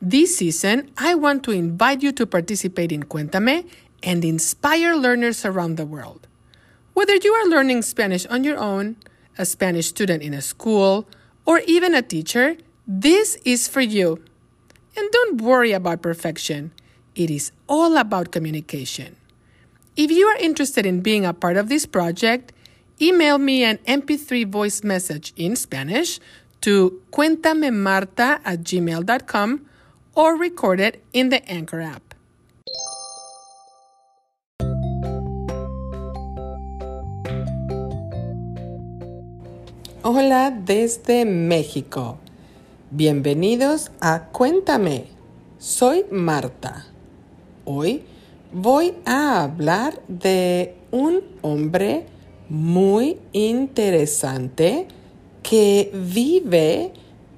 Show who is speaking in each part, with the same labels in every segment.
Speaker 1: This season, I want to invite you to participate in Cuéntame and inspire learners around the world. Whether you are learning Spanish on your own, a Spanish student in a school, or even a teacher, this is for you. And don't worry about perfection, it is all about communication. If you are interested in being a part of this project, email me an MP3 voice message in Spanish to cuentamemarta at gmail.com or record it in the Anchor app. Hola desde México. Bienvenidos a Cuéntame. Soy Marta. Hoy voy a hablar de un hombre muy interesante que vive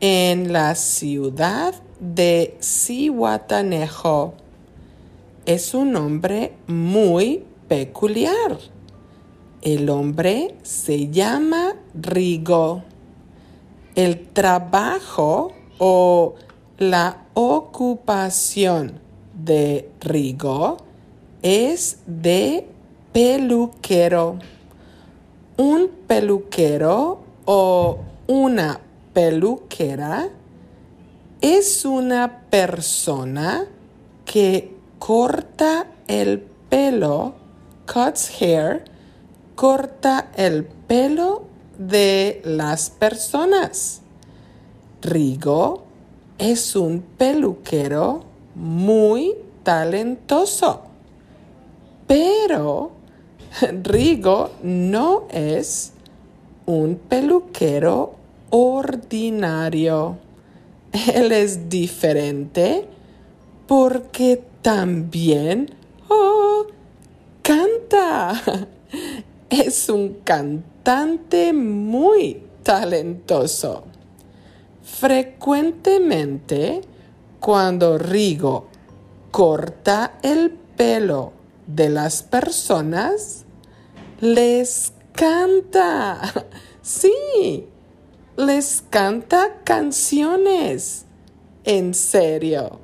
Speaker 1: en la ciudad de Cihuatanejo. Es un hombre muy peculiar. El hombre se llama Rigo. El trabajo o la ocupación de Rigo es de peluquero. Un peluquero o una peluquera es una persona que corta el pelo, cuts hair, corta el pelo de las personas. Rigo es un peluquero muy talentoso. Pero Rigo no es un peluquero ordinario. Él es diferente porque también oh, canta. Es un cantante muy talentoso. Frecuentemente, cuando Rigo corta el pelo de las personas, les canta. Sí, les canta canciones. En serio.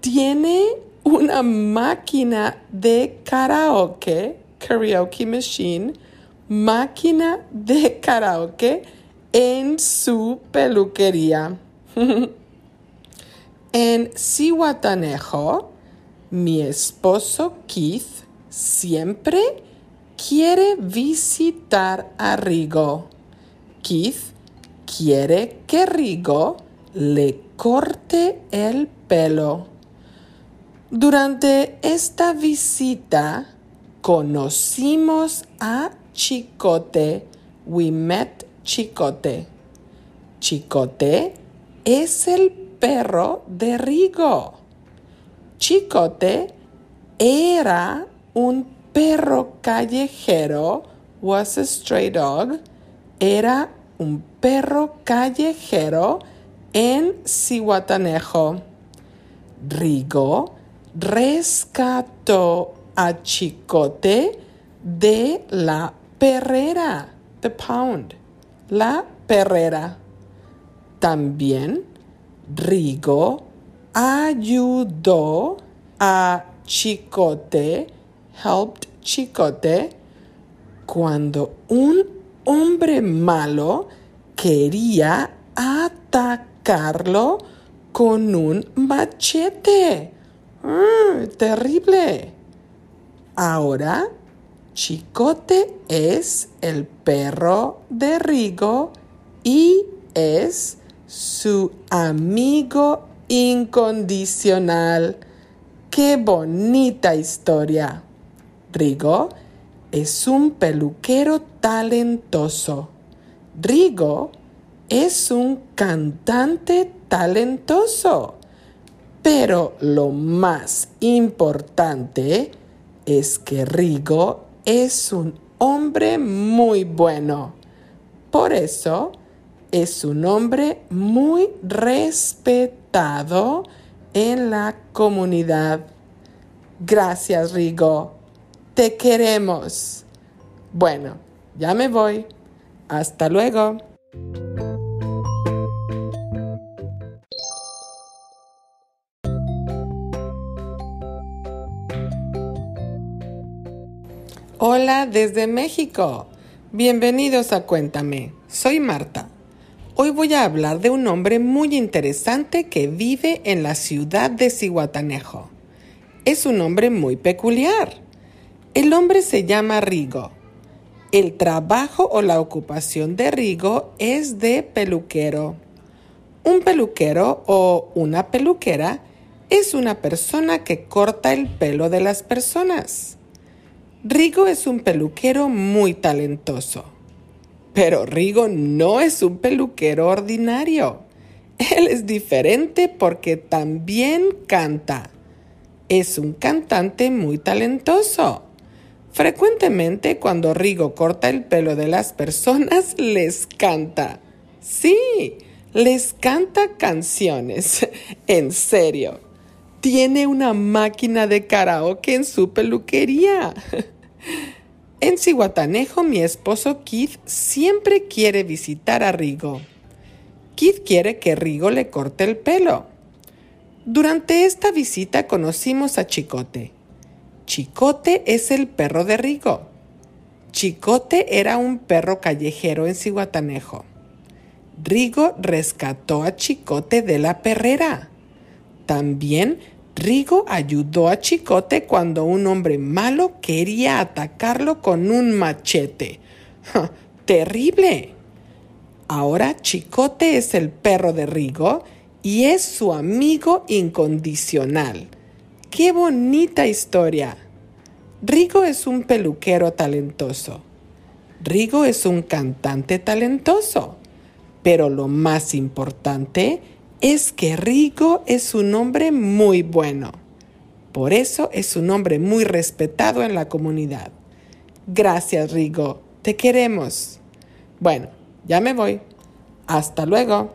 Speaker 1: Tiene una máquina de karaoke, karaoke machine, máquina de karaoke en su peluquería. en Cihuatanejo, mi esposo Keith siempre quiere visitar a Rigo. Keith quiere que Rigo le corte el pelo. Durante esta visita conocimos a Chicote. We met Chicote. Chicote es el perro de Rigo. Chicote era un perro callejero, was a stray dog, era un perro callejero en Cihuatanejo. Rigo rescató a Chicote de la perrera, the pound, la perrera. También Rigo ayudó a Chicote, helped Chicote, cuando un hombre malo quería atacarlo con un machete. Mm, terrible. Ahora, Chicote es el perro de Rigo y es su amigo incondicional. ¡Qué bonita historia! Rigo es un peluquero talentoso. Rigo es un cantante talentoso. Pero lo más importante es que Rigo es un hombre muy bueno. Por eso es un hombre muy respetado en la comunidad. Gracias, Rigo. Te queremos. Bueno, ya me voy. Hasta luego. Hola desde México. Bienvenidos a Cuéntame. Soy Marta. Hoy voy a hablar de un hombre muy interesante que vive en la ciudad de Cihuatanejo. Es un hombre muy peculiar el hombre se llama Rigo. El trabajo o la ocupación de Rigo es de peluquero. Un peluquero o una peluquera es una persona que corta el pelo de las personas. Rigo es un peluquero muy talentoso. Pero Rigo no es un peluquero ordinario. Él es diferente porque también canta. Es un cantante muy talentoso. Frecuentemente cuando Rigo corta el pelo de las personas, les canta. Sí, les canta canciones. en serio. Tiene una máquina de karaoke en su peluquería. En Cihuatanejo, mi esposo Keith siempre quiere visitar a Rigo. Keith quiere que Rigo le corte el pelo. Durante esta visita conocimos a Chicote. Chicote es el perro de Rigo. Chicote era un perro callejero en Cihuatanejo. Rigo rescató a Chicote de la perrera. También Rigo ayudó a Chicote cuando un hombre malo quería atacarlo con un machete. ¡Terrible! Ahora Chicote es el perro de Rigo y es su amigo incondicional. ¡Qué bonita historia! Rigo es un peluquero talentoso. Rigo es un cantante talentoso. Pero lo más importante es que Rigo es un hombre muy bueno. Por eso es un hombre muy respetado en la comunidad. Gracias, Rigo. Te queremos. Bueno, ya me voy. Hasta luego.